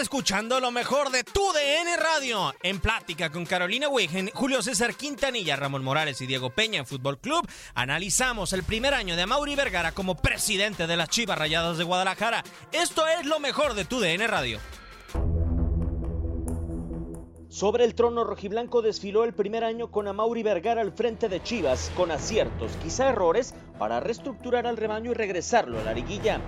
Escuchando lo mejor de tu DN Radio. En plática con Carolina Weigen, Julio César Quintanilla, Ramón Morales y Diego Peña en Fútbol Club, analizamos el primer año de Mauri Vergara como presidente de las Chivas Rayadas de Guadalajara. Esto es lo mejor de tu DN Radio. Sobre el trono rojiblanco desfiló el primer año con Amauri Vergara al frente de Chivas, con aciertos, quizá errores, para reestructurar al rebaño y regresarlo a la liguilla.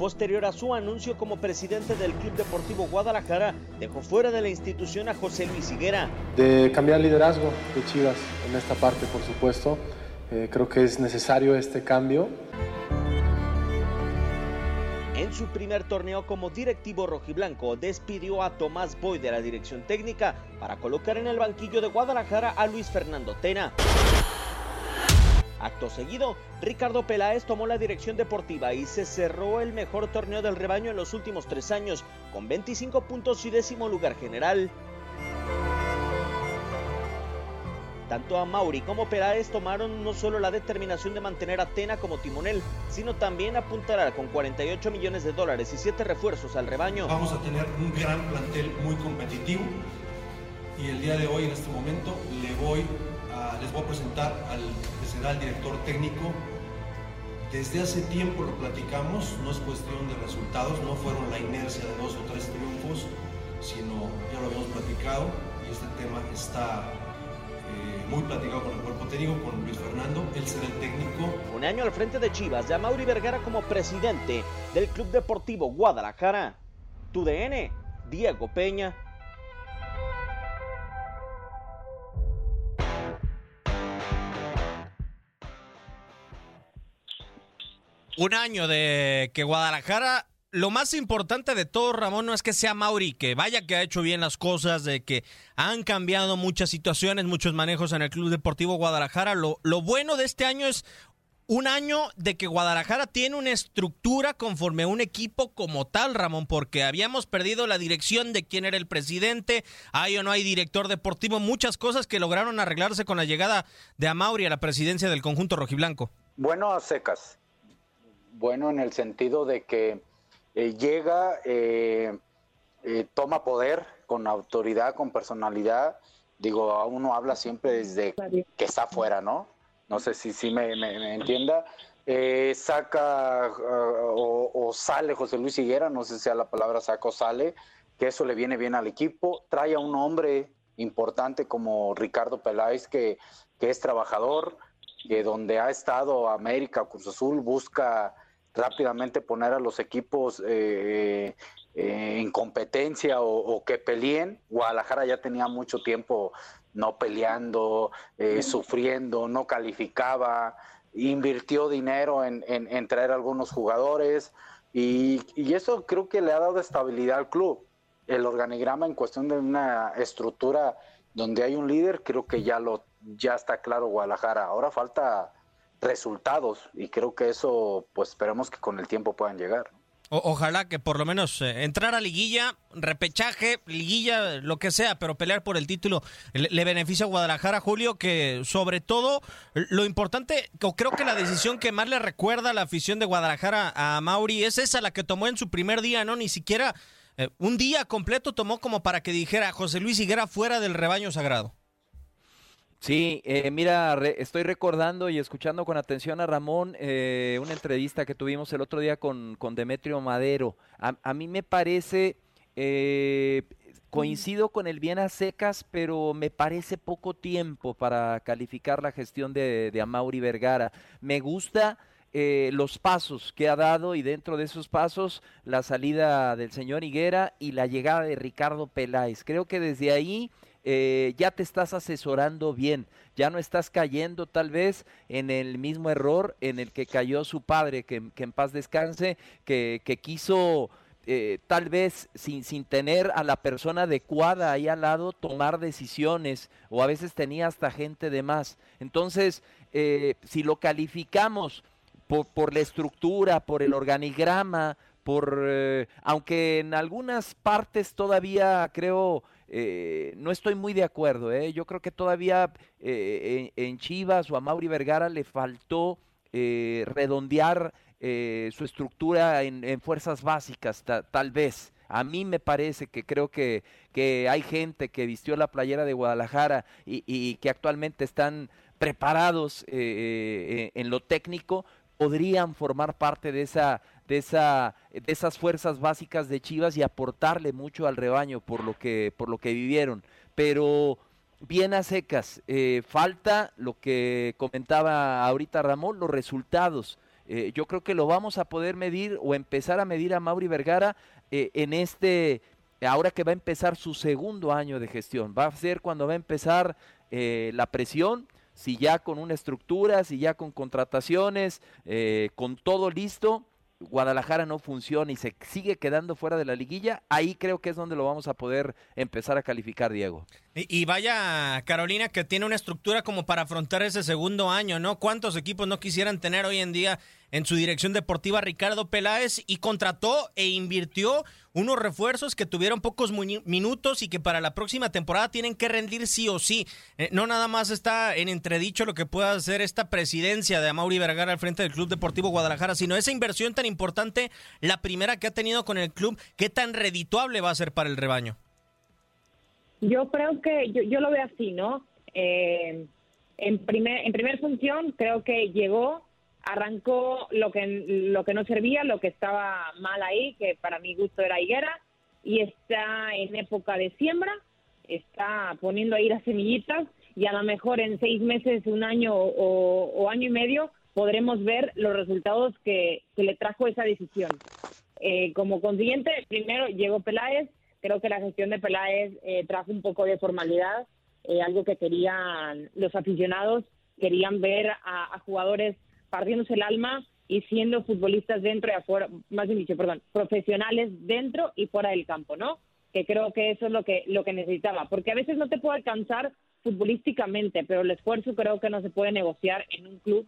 Posterior a su anuncio como presidente del Club Deportivo Guadalajara, dejó fuera de la institución a José Luis Higuera. De cambiar liderazgo de Chivas en esta parte, por supuesto. Eh, creo que es necesario este cambio. En su primer torneo como directivo rojiblanco, despidió a Tomás Boy de la dirección técnica para colocar en el banquillo de Guadalajara a Luis Fernando Tena. Acto seguido, Ricardo Peláez tomó la dirección deportiva y se cerró el mejor torneo del rebaño en los últimos tres años, con 25 puntos y décimo lugar general. Tanto a Mauri como Peláez tomaron no solo la determinación de mantener a Tena como timonel, sino también apuntará con 48 millones de dólares y 7 refuerzos al rebaño. Vamos a tener un gran plantel muy competitivo y el día de hoy, en este momento, le voy les voy a presentar al que será el director técnico. Desde hace tiempo lo platicamos, no es cuestión de resultados, no fueron la inercia de dos o tres triunfos, sino ya lo habíamos platicado y este tema está eh, muy platicado con el cuerpo técnico, con Luis Fernando, él será el técnico. Un año al frente de Chivas, de Mauri Vergara como presidente del Club Deportivo Guadalajara. Tu DN, Diego Peña. Un año de que Guadalajara lo más importante de todo, Ramón, no es que sea Mauri, que vaya que ha hecho bien las cosas, de que han cambiado muchas situaciones, muchos manejos en el Club Deportivo Guadalajara. Lo, lo bueno de este año es un año de que Guadalajara tiene una estructura conforme a un equipo como tal, Ramón, porque habíamos perdido la dirección de quién era el presidente, hay o no hay director deportivo, muchas cosas que lograron arreglarse con la llegada de Amauri a la presidencia del conjunto rojiblanco. Bueno a secas. Bueno en el sentido de que eh, llega, eh, eh, toma poder con autoridad, con personalidad. Digo, uno habla siempre desde que está afuera, ¿no? No sé si, si me, me, entienda. saca uh, o, o, sale José Luis Higuera, no sé si sea la palabra saca o sale, que eso le viene bien al equipo. Trae a un hombre importante como Ricardo Peláez, que, que es trabajador, que donde ha estado América, Cruz Azul, busca rápidamente poner a los equipos eh, eh, en competencia o, que peleen. Guadalajara ya tenía mucho tiempo no peleando, eh, sufriendo, no calificaba, invirtió dinero en, traer algunos jugadores y, eso creo que le ha dado estabilidad al club. El organigrama en cuestión de una estructura donde hay un líder, creo que ya lo ya está claro Guadalajara. Ahora falta resultados y creo que eso pues esperemos que con el tiempo puedan llegar ojalá que por lo menos eh, entrar a liguilla, repechaje, liguilla, lo que sea, pero pelear por el título le, beneficia a Guadalajara, Julio, que sobre todo lo importante, o creo que la decisión que más le recuerda a la afición de Guadalajara a Mauri es esa la que tomó en su primer día, ¿no? Ni siquiera eh, un día completo tomó como para que dijera José Luis Higuera fuera del rebaño sagrado. Sí, eh, mira, estoy recordando y escuchando con atención a Ramón eh, una entrevista que tuvimos el otro día con, con Demetrio Madero. A, mí me parece, eh, coincido con el bien a secas, pero me parece poco tiempo para calificar la gestión de, de Amauri Vergara. Me gusta los pasos que ha dado y dentro de esos pasos la salida del señor Higuera y la llegada de Ricardo Peláez. Creo que desde ahí eh, ya te estás asesorando bien, ya no estás cayendo tal vez en el mismo error en el que cayó su padre, que, en paz descanse, que, quiso eh, tal vez sin, sin tener a la persona adecuada ahí al lado tomar decisiones o a veces tenía hasta gente de más. Entonces, eh, si lo calificamos por, por la estructura, por el organigrama, por aunque en algunas partes todavía creo eh, no estoy muy de acuerdo. ¿eh? Yo creo que todavía eh, en, Chivas o a Mauri Vergara le faltó redondear su estructura en, fuerzas básicas, tal vez. A mí me parece que creo que, que hay gente que vistió la playera de Guadalajara y, que actualmente están preparados en lo técnico, podrían formar parte de esa de, esa, de esas fuerzas básicas de Chivas y aportarle mucho al rebaño por lo que, por lo que vivieron. Pero bien a secas, eh, falta lo que comentaba ahorita Ramón, los resultados. Eh, yo creo que lo vamos a poder medir o empezar a medir a Mauri Vergara eh, en este, ahora que va a empezar su segundo año de gestión. Va a ser cuando va a empezar la presión, si ya con una estructura, si ya con contrataciones, con todo listo, Guadalajara no funciona y se sigue quedando fuera de la liguilla, ahí creo que es donde lo vamos a poder empezar a calificar, Diego. Y, vaya Carolina que tiene una estructura como para afrontar ese segundo año, ¿no? ¿Cuántos equipos no quisieran tener hoy en día en su dirección deportiva Ricardo Peláez y contrató e invirtió unos refuerzos que tuvieron pocos minutos y que para la próxima temporada tienen que rendir sí o sí. Eh, no nada más está en entredicho lo que pueda hacer esta presidencia de Amaury Vergara al frente del Club Deportivo Guadalajara, sino esa inversión tan importante, la primera que ha tenido con el club, qué tan redituable va a ser para el rebaño. Yo creo que yo, yo lo veo así, ¿no? Eh, en, primer, en primera función creo que llegó, arrancó lo que, lo que no servía, lo que estaba mal ahí, que para mi gusto era higuera, y está en época de siembra, está poniendo ahí las semillitas y a lo mejor en seis meses, un año o, año y medio podremos ver los resultados que, que le trajo esa decisión. Eh, como consiguiente, primero llegó Peláez, Creo que la gestión de Peláez eh, trajo un poco de formalidad, eh, algo que querían los aficionados, querían ver a, jugadores partiéndose el alma y siendo futbolistas dentro y afuera, más bien dicho, perdón, profesionales dentro y fuera del campo, ¿no? Que creo que eso es lo que, lo que necesitaba, porque a veces no te puede alcanzar futbolísticamente, pero el esfuerzo creo que no se puede negociar en un club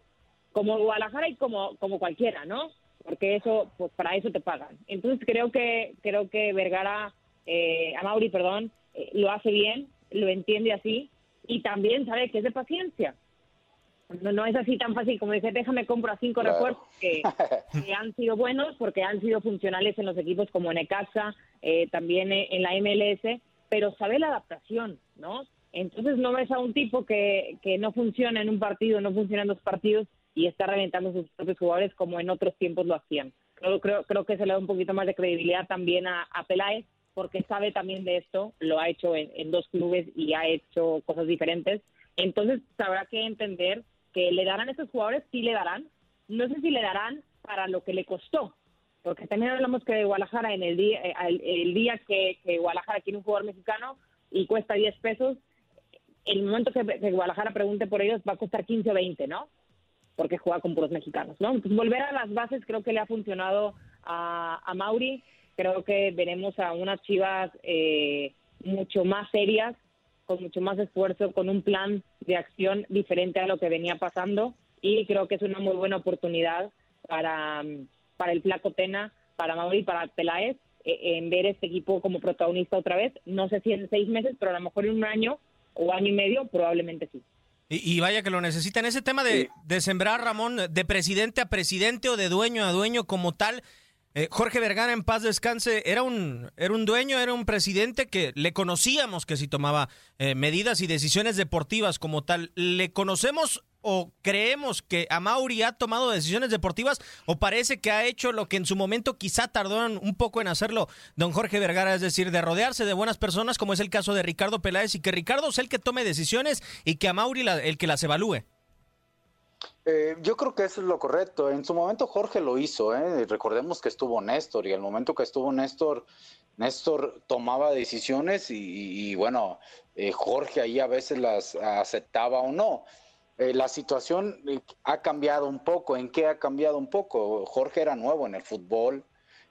como Guadalajara y como, como cualquiera, ¿no? Porque eso, pues para eso te pagan. Entonces creo que, creo que Vergara eh, a Mauri, perdón, eh, lo hace bien, lo entiende así y también sabe que es de paciencia. No, es así tan fácil como decir, déjame compro a cinco refuerzos que, han sido buenos porque han sido funcionales en los equipos como en Ecaxa, eh, también en la MLS, pero sabe la adaptación, ¿no? Entonces no ves a un tipo que, que no funciona en un partido, no funciona en dos partidos y está reventando sus propios jugadores como en otros tiempos lo hacían. Creo, creo, creo que se le da un poquito más de credibilidad también a, a Peláez porque sabe también de esto, lo ha hecho en, dos clubes y ha hecho cosas diferentes. Entonces habrá que entender que le darán a esos jugadores, sí le darán. No sé si le darán para lo que le costó, porque también hablamos que de Guadalajara en el día, eh, el, día que, Guadalajara quiere un jugador mexicano y cuesta 10 pesos, el momento que, Guadalajara pregunte por ellos va a costar 15 o 20, ¿no? Porque juega con puros mexicanos, ¿no? Entonces volver a las bases creo que le ha funcionado a, a Mauri, creo que veremos a unas chivas eh, mucho más serias, con mucho más esfuerzo, con un plan de acción diferente a lo que venía pasando y creo que es una muy buena oportunidad para, para el Flaco Tena, para Mauri y para Peláez eh, en ver este equipo como protagonista otra vez. No sé si en seis meses, pero a lo mejor en un año o año y medio probablemente sí. Y, vaya que lo necesitan. Ese tema de, de sembrar, Ramón, de presidente a presidente o de dueño a dueño como tal, eh, Jorge Vergara, en paz descanse, era un, era un dueño, era un presidente que le conocíamos que si tomaba eh, medidas y decisiones deportivas como tal. ¿Le conocemos o creemos que Amauri ha tomado decisiones deportivas o parece que ha hecho lo que en su momento quizá tardó un poco en hacerlo don Jorge Vergara, es decir, de rodearse de buenas personas como es el caso de Ricardo Peláez y que Ricardo es el que tome decisiones y que Amauri el que las evalúe? Eh, yo creo que eso es lo correcto. En su momento Jorge lo hizo, ¿eh? recordemos que estuvo Néstor y el momento que estuvo Néstor, Néstor tomaba decisiones y, bueno, eh, Jorge ahí a veces las aceptaba o no. la situación ha cambiado un poco. ¿En qué ha cambiado un poco? Jorge era nuevo en el fútbol,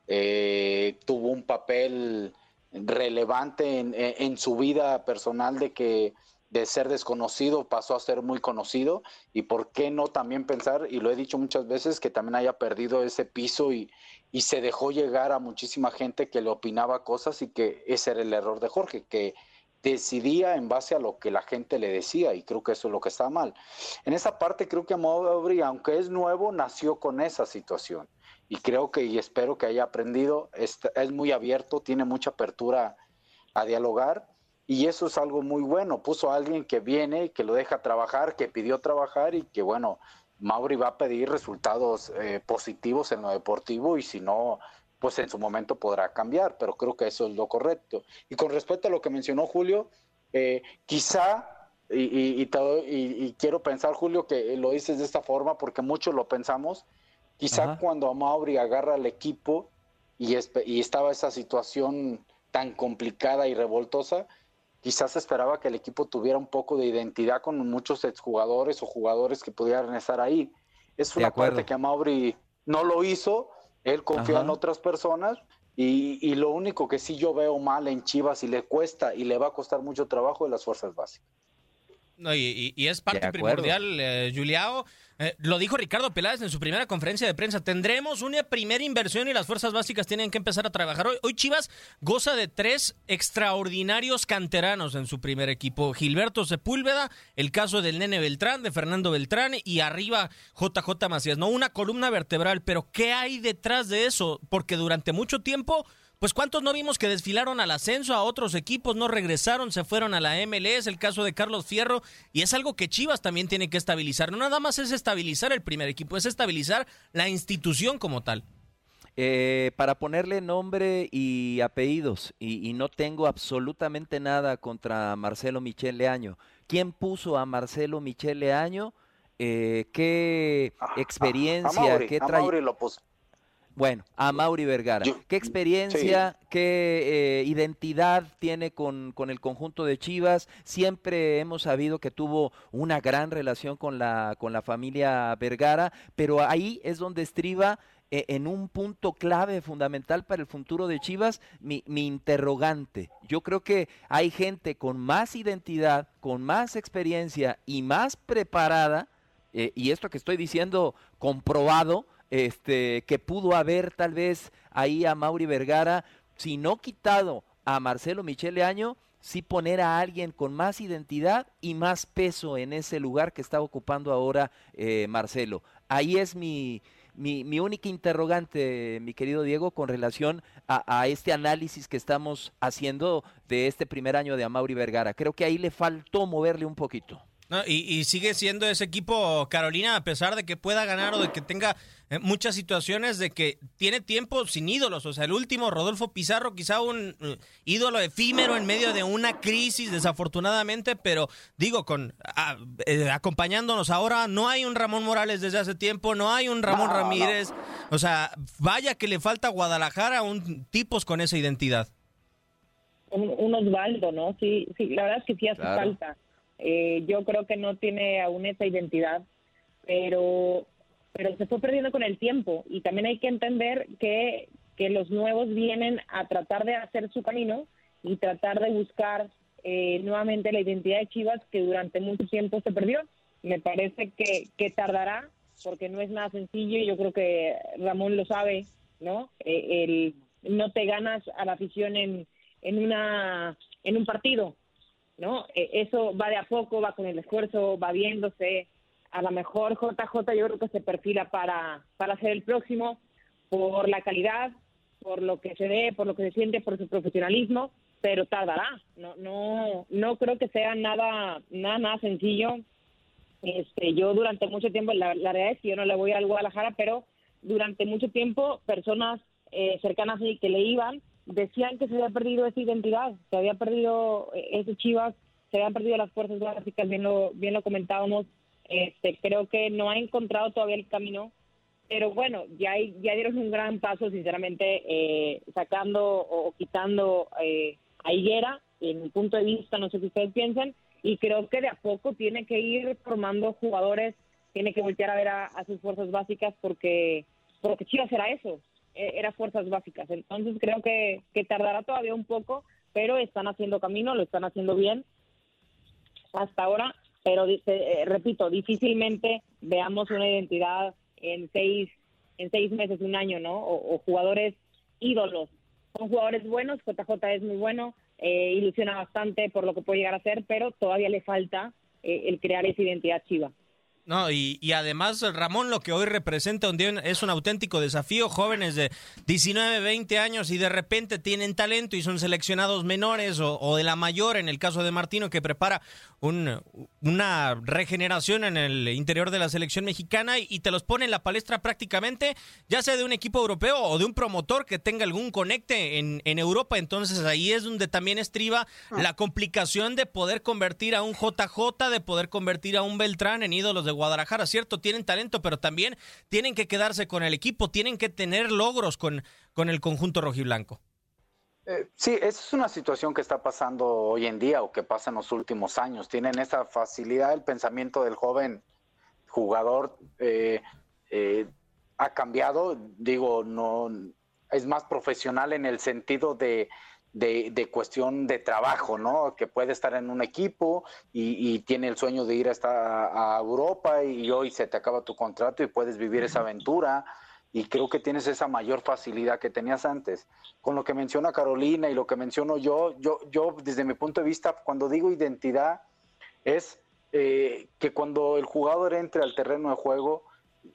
tuvo un papel relevante en su vida personal de que de ser desconocido pasó a ser muy conocido y por qué no también pensar, y lo he dicho muchas veces, que también haya perdido ese piso y, y se dejó llegar a muchísima gente que le opinaba cosas y que ese era el error de Jorge, que decidía en base a lo que la gente le decía y creo que eso es lo que está mal. En esa parte creo que Mauri, aunque es nuevo, nació con esa situación y creo que y espero que haya aprendido, es, es muy abierto, tiene mucha apertura a dialogar y eso es algo muy bueno. Puso a alguien que viene, que lo deja trabajar, que pidió trabajar y que bueno, Mauri va a pedir resultados eh, positivos en lo deportivo y si no, pues en su momento podrá cambiar, pero creo que eso es lo correcto. Y con respecto a lo que mencionó Julio, eh, quizá, y, y, quiero pensar, Julio, que lo dices de esta forma porque muchos lo pensamos, quizá cuando a Mauri agarra al equipo y, y estaba esa situación tan complicada y revoltosa, quizás esperaba que el equipo tuviera un poco de identidad con muchos exjugadores o jugadores que pudieran estar ahí. Es una parte que a Mauri no lo hizo, él confió en otras personas y, y, lo único que sí yo veo mal en Chivas y le cuesta y le va a costar mucho trabajo de las fuerzas básicas. No, y, es parte primordial, eh, Juliao. Eh, lo dijo Ricardo Peláez en su primera conferencia de prensa. Tendremos una primera inversión y las fuerzas básicas tienen que empezar a trabajar. Hoy, hoy Chivas goza de tres extraordinarios canteranos en su primer equipo. Gilberto Sepúlveda, el caso del Nene Beltrán, de Fernando Beltrán y arriba JJ Macías. No una columna vertebral, pero ¿qué hay detrás de eso? Porque durante mucho tiempo pues cuántos no vimos que desfilaron al ascenso a otros equipos, no regresaron, se fueron a la MLS, el caso de Carlos Fierro, y es algo que Chivas también tiene que estabilizar. No nada más es estabilizar el primer equipo, es estabilizar la institución como tal. Eh, para ponerle nombre y apellidos, y, no tengo absolutamente nada contra Marcelo Michel Leaño. ¿Quién puso a Marcelo Michel Leaño? Eh, ¿Qué experiencia? qué lo puso. Bueno, a Mauri Vergara. ¿Qué experiencia, qué eh, identidad tiene con, con, el conjunto de Chivas? Siempre hemos sabido que tuvo una gran relación con la, con la familia Vergara, pero ahí es donde estriba eh, en un punto clave, fundamental para el futuro de Chivas, mi, mi interrogante. Yo creo que hay gente con más identidad, con más experiencia y más preparada, eh, y esto que estoy diciendo comprobado, este, que pudo haber tal vez ahí a Mauri Vergara, si no quitado a Marcelo Michele Año, sí poner a alguien con más identidad y más peso en ese lugar que está ocupando ahora eh, Marcelo. Ahí es mi, mi, única interrogante, mi querido Diego, con relación a, este análisis que estamos haciendo de este primer año de Mauri Vergara. Creo que ahí le faltó moverle un poquito. y, sigue siendo ese equipo, Carolina, a pesar de que pueda ganar o de que tenga muchas situaciones de que tiene tiempo sin ídolos. O sea, el último, Rodolfo Pizarro, quizá un eh, ídolo efímero en medio de una crisis, desafortunadamente, pero digo, con eh, acompañándonos ahora, no hay un Ramón Morales desde hace tiempo, no hay un Ramón Ramírez. O sea, vaya que le falta a Guadalajara un tipos con esa identidad. Un, Osvaldo, ¿no? Sí, sí, la verdad es que sí hace falta. yo creo que no tiene aún esa identidad pero, pero se fue perdiendo con el tiempo y también hay que entender que, que los nuevos vienen a tratar de hacer su camino y tratar de buscar eh, nuevamente la identidad de Chivas que durante mucho tiempo se perdió. Me parece que, que tardará porque no es nada sencillo y yo creo que Ramón lo sabe, ¿no? Eh, el, no te ganas a la afición en, en, una, en un partido, ¿no? Eh, eso va de a poco, va con el esfuerzo, va viéndose, a lo mejor JJ yo creo que se perfila para, para ser el próximo por la calidad, por lo que se ve, por lo que se siente, por su profesionalismo, pero tardará. No, no, no creo que sea nada, nada, nada sencillo. Este, yo durante mucho tiempo, la, la realidad es que yo no le voy al Guadalajara, pero durante mucho tiempo personas eh, cercanas y que le iban decían que se había perdido esa identidad, se había perdido eh, ese Chivas, se habían perdido las fuerzas básicas, bien lo, bien lo comentábamos este, creo que no ha encontrado todavía el camino, pero bueno, ya, ya dieron un gran paso, sinceramente, eh, sacando o quitando eh, a Higuera, en mi punto de vista, no sé qué ustedes piensan, y creo que de a poco tiene que ir formando jugadores, tiene que voltear a ver a, sus fuerzas básicas porque, porque Chivas era eso, e, era fuerzas básicas. Entonces creo que, que tardará todavía un poco, pero están haciendo camino, lo están haciendo bien hasta ahora pero eh, repito, difícilmente veamos una identidad en seis, en seis meses, un año, ¿no? O, jugadores ídolos. Son jugadores buenos, JJ es muy bueno, eh, ilusiona bastante por lo que puede llegar a ser, pero todavía le falta eh, el crear esa identidad chiva. No, y, y, además Ramón lo que hoy representa un día es un auténtico desafío, jóvenes de 19, 20 años y de repente tienen talento y son seleccionados menores o, o de la mayor, en el caso de Martino que prepara una regeneración en el interior de la selección mexicana y, te los pone en la palestra prácticamente, ya sea de un equipo europeo o de un promotor que tenga algún conecte en, en Europa. Entonces ahí es donde también estriba ah. la complicación de poder convertir a un JJ, de poder convertir a un Beltrán en ídolos de Guadalajara, ¿cierto? Tienen talento, pero también tienen que quedarse con el equipo, tienen que tener logros con, con el conjunto rojiblanco. Eh, sí, esa es una situación que está pasando hoy en día o que pasa en los últimos años. Tienen esa facilidad, el pensamiento del joven jugador eh, eh, ha cambiado, digo, no es más profesional en el sentido de, cuestión de trabajo, ¿no? Que puede estar en un equipo y, tiene el sueño de ir a, a, Europa y hoy se te acaba tu contrato y puedes vivir esa aventura y creo que tienes esa mayor facilidad que tenías antes. Con lo que menciona Carolina y lo que menciono yo, yo, yo desde mi punto de vista, cuando digo identidad, es eh, que cuando el jugador entre al terreno de juego,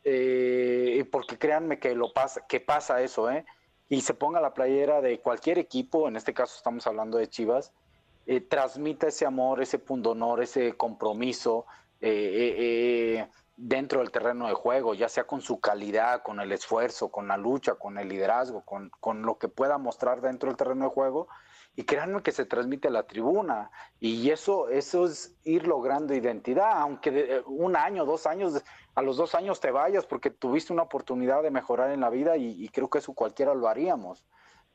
eh, porque créanme que lo pasa, que pasa eso, ¿eh? Y se ponga la playera de cualquier equipo, en este caso estamos hablando de Chivas, eh, transmita ese amor, ese pundonor, ese compromiso, eh, dentro del terreno de juego, ya sea con su calidad, con el esfuerzo, con la lucha, con el liderazgo, con, con lo que pueda mostrar dentro del terreno de juego. Y créanme que se transmite a la tribuna. Y eso, eso es ir logrando identidad, aunque un año, dos años, a los dos años te vayas porque tuviste una oportunidad de mejorar en la vida y, creo que eso cualquiera lo haríamos.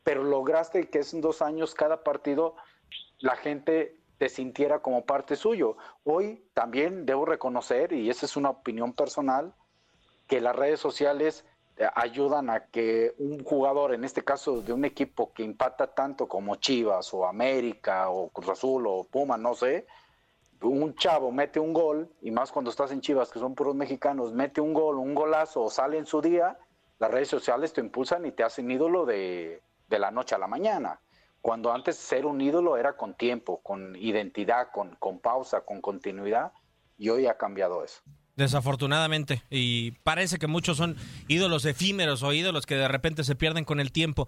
Pero lograste que en dos años cada partido la gente te sintiera como parte suyo. Hoy también debo reconocer, y esa es una opinión personal, que las redes sociales eh, ayudan a que un jugador, en este caso de un equipo que impacta tanto como Chivas o América o Cruz Azul o Puma, no sé, un chavo mete un gol, y más cuando estás en Chivas, que son puros mexicanos, mete un gol, un golazo sale en su día, las redes sociales te impulsan y te hacen ídolo de, de la noche a la mañana cuando antes ser un ídolo era con tiempo, con identidad, con, con pausa, con continuidad, y hoy ha cambiado eso. Desafortunadamente, y parece que muchos son ídolos efímeros o ídolos que de repente se pierden con el tiempo.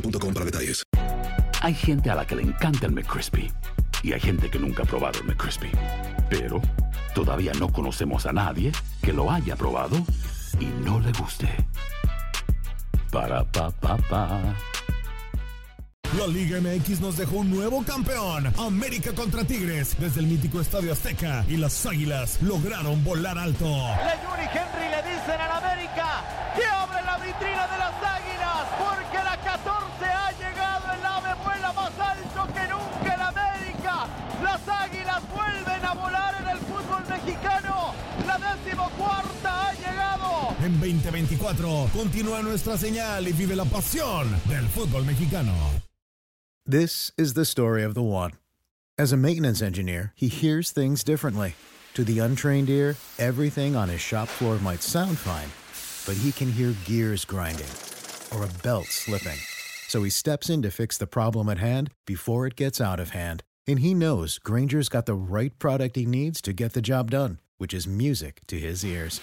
boostmobile.com para detalles. Hay gente a la que le encanta el McCrispy y hay gente que nunca ha probado el McCrispy. Pero todavía no conocemos a nadie que lo haya probado y no le guste. Para pa pa pa. La Liga MX nos dejó un nuevo campeón. América contra Tigres desde el mítico Estadio Azteca y las Águilas lograron volar alto. Leyuni Henry le dicen al América En 2024 continúa nuestra señal y vive la pasión del fútbol mexicano. This is the story of the one. As a maintenance engineer, he hears things differently. To the untrained ear, everything on his shop floor might sound fine, but he can hear gears grinding or a belt slipping. So he steps in to fix the problem at hand before it gets out of hand. And he knows Granger's got the right product he needs to get the job done, which is music to his ears.